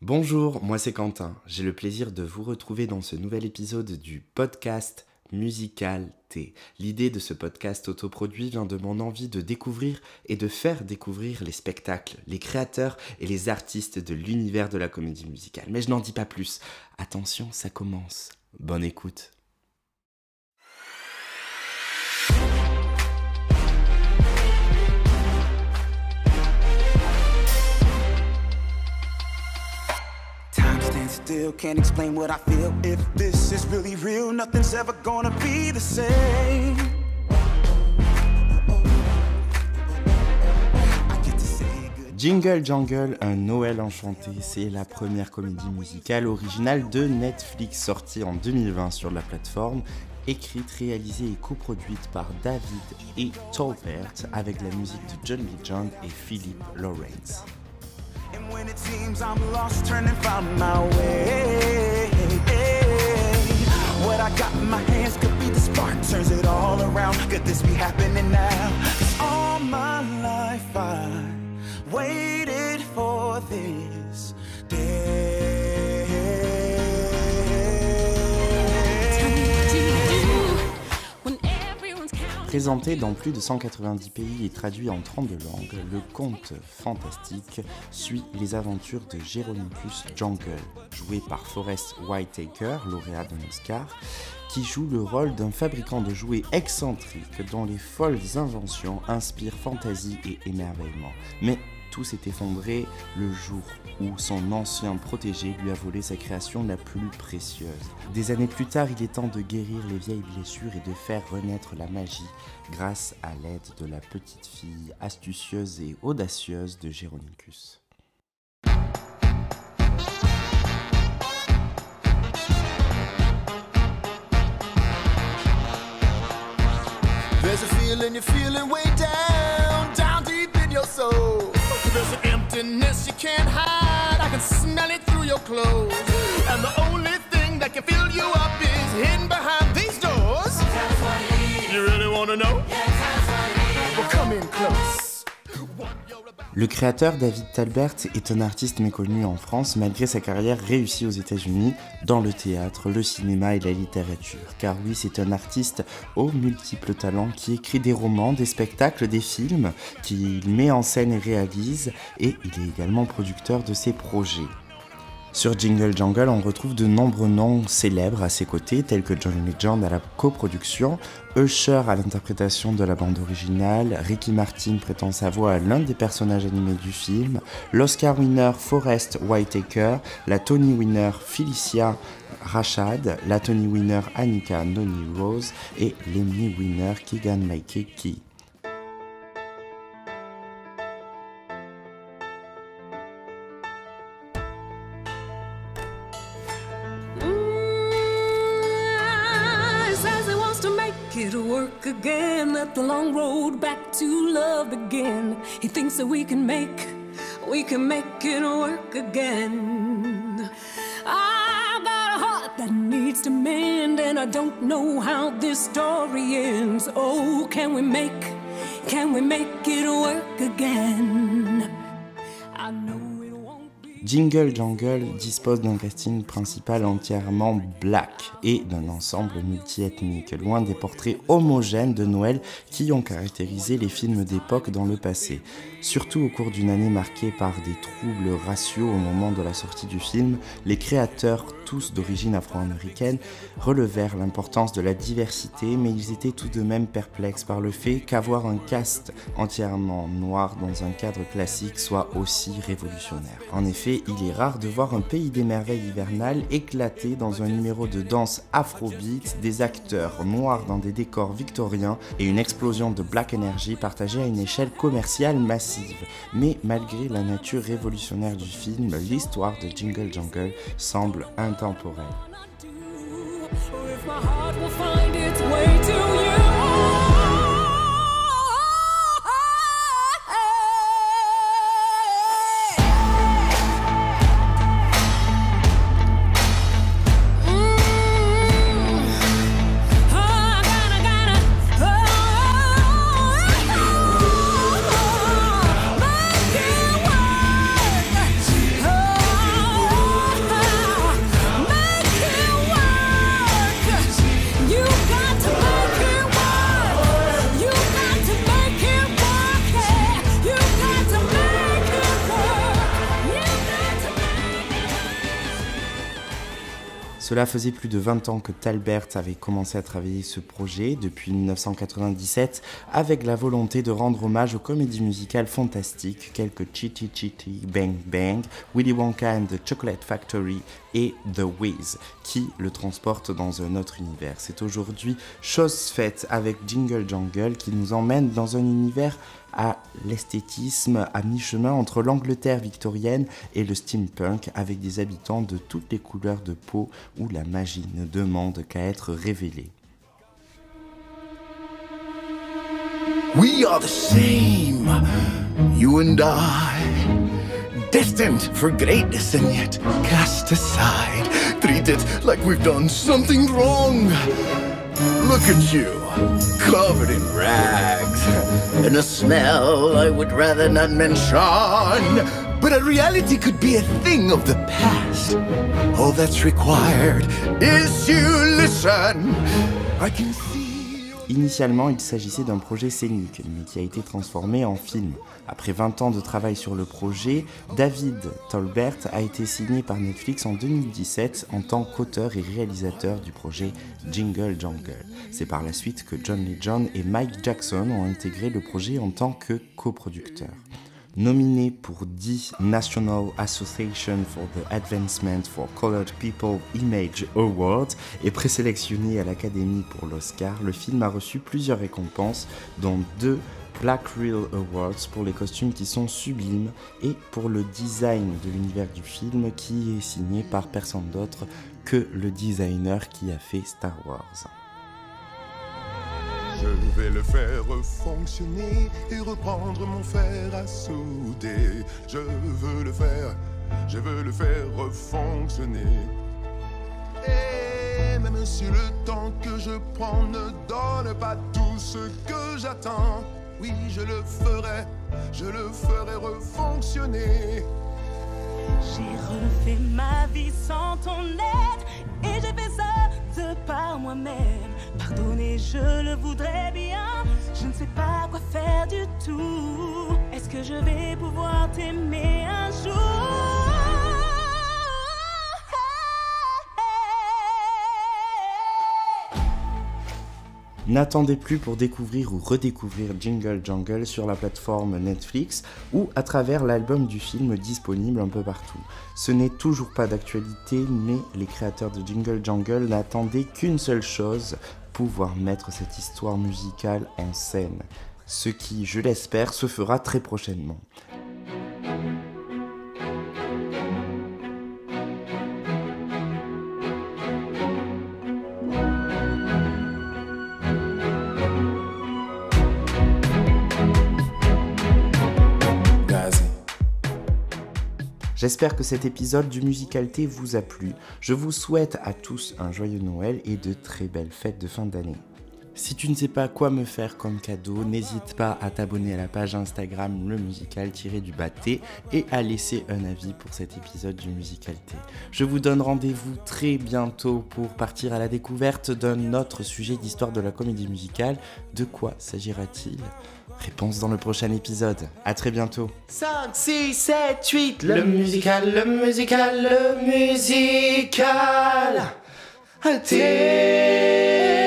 Bonjour, moi c'est Quentin. J'ai le plaisir de vous retrouver dans ce nouvel épisode du podcast Musical T. L'idée de ce podcast autoproduit vient de mon envie de découvrir et de faire découvrir les spectacles, les créateurs et les artistes de l'univers de la comédie musicale. Mais je n'en dis pas plus. Attention, ça commence. Bonne écoute. Jingle Jangle, un Noël enchanté, c'est la première comédie musicale originale de Netflix sortie en 2020 sur la plateforme, écrite, réalisée et coproduite par David et Tolbert avec la musique de John Legend et Philip Lawrence. And when it seems I'm lost, turn and find my way. What I got in my hands could be the spark, turns it all around. Could this be happening now? Présenté dans plus de 190 pays et traduit en 32 langues, le conte fantastique suit les aventures de Jeronicus Jungle, joué par Forrest Whitaker, lauréat d'un Oscar, qui joue le rôle d'un fabricant de jouets excentrique dont les folles inventions inspirent fantaisie et émerveillement. Mais tout s'est effondré le jour où son ancien protégé lui a volé sa création la plus précieuse. Des années plus tard, il est temps de guérir les vieilles blessures et de faire renaître la magie grâce à l'aide de la petite fille astucieuse et audacieuse de Géronicus. Can't hide. I can smell it through your clothes. And the only thing that can fill you up is hidden behind these doors. You really wanna know? Le créateur David Talbert est un artiste méconnu en France malgré sa carrière réussie aux États-Unis dans le théâtre, le cinéma et la littérature. Car oui, c'est un artiste aux multiples talents qui écrit des romans, des spectacles, des films, qu'il met en scène et réalise, et il est également producteur de ses projets. Sur Jingle Jungle, on retrouve de nombreux noms célèbres à ses côtés, tels que John Legend à la coproduction, Usher à l'interprétation de la bande originale, Ricky Martin prêtant sa voix à l'un des personnages animés du film, l'Oscar winner Forrest Whitaker, la Tony winner Felicia Rashad, la Tony winner Annika Noni Rose et l'Emmy winner Keegan Michael. Again. Let the long road back to love again. He thinks that we can make, we can make it work again. I got a heart that needs to mend, and I don't know how this story ends. Oh, can we make, can we make it work again? I know. Jingle Jungle dispose d'un casting principal entièrement black et d'un ensemble multiethnique, loin des portraits homogènes de Noël qui ont caractérisé les films d'époque dans le passé. Surtout au cours d'une année marquée par des troubles raciaux au moment de la sortie du film, les créateurs, tous d'origine afro-américaine, relevèrent l'importance de la diversité, mais ils étaient tout de même perplexes par le fait qu'avoir un cast entièrement noir dans un cadre classique soit aussi révolutionnaire. En effet, il est rare de voir un pays des merveilles hivernales éclater dans un numéro de danse afrobeat, des acteurs noirs dans des décors victoriens et une explosion de black energy partagée à une échelle commerciale massive. Mais malgré la nature révolutionnaire du film, l'histoire de Jingle Jungle semble intemporelle. Not Cela faisait plus de 20 ans que Talbert avait commencé à travailler ce projet depuis 1997 avec la volonté de rendre hommage aux comédies musicales fantastiques quelques Chitty Chitty Bang Bang, Willy Wonka and the Chocolate Factory et The Wiz qui le transportent dans un autre univers. C'est aujourd'hui chose faite avec Jingle Jungle qui nous emmène dans un univers à l'esthétisme à mi-chemin entre l'Angleterre victorienne et le steampunk avec des habitants de toutes les couleurs de peau où la magie ne demande qu'à être révélée. We are the same, you and I. Destined for greatness and yet cast aside. Treated like we've done something wrong. Look at you, covered in rags. And a smell I would rather not mention. But a reality could be a thing of the past. All that's required is you listen. I can see. Initialement, il s'agissait d'un projet scénique, mais qui a été transformé en film. Après 20 ans de travail sur le projet, David Tolbert a été signé par Netflix en 2017 en tant qu'auteur et réalisateur du projet Jingle Jungle. C'est par la suite que John Legend et Mike Jackson ont intégré le projet en tant que coproducteurs. Nominé pour 10 National Association for the Advancement for Colored People Image Awards et présélectionné à l'Académie pour l'Oscar, le film a reçu plusieurs récompenses, dont deux Black Reel Awards pour les costumes qui sont sublimes et pour le design de l'univers du film qui est signé par personne d'autre que le designer qui a fait Star Wars. Je vais le faire fonctionner et reprendre mon fer à souder. Je veux le faire, je veux le faire fonctionner. Et même si le temps que je prends ne donne pas tout ce que j'attends, oui, je le ferai, je le ferai refonctionner. J'ai refait ma vie sans ton aide et j'ai par moi-même. Pardonner, je le voudrais bien. Je ne sais pas quoi faire du tout. Est-ce que je vais pouvoir t'aimer un jour? N'attendez plus pour découvrir ou redécouvrir Jingle Jungle sur la plateforme Netflix ou à travers l'album du film disponible un peu partout. Ce n'est toujours pas d'actualité, mais les créateurs de Jingle Jungle n'attendaient qu'une seule chose, pouvoir mettre cette histoire musicale en scène. Ce qui, je l'espère, se fera très prochainement. J'espère que cet épisode du Musicalité vous a plu. Je vous souhaite à tous un joyeux Noël et de très belles fêtes de fin d'année. Si tu ne sais pas quoi me faire comme cadeau, n'hésite pas à t'abonner à la page Instagram le musical du T et à laisser un avis pour cet épisode du Musicalité. Je vous donne rendez-vous très bientôt pour partir à la découverte d'un autre sujet d'histoire de la comédie musicale. De quoi s'agira-t-il? Réponse dans le prochain épisode. À très bientôt. 5, 6, 7, 8, le musical, le musical, le musical. Alté.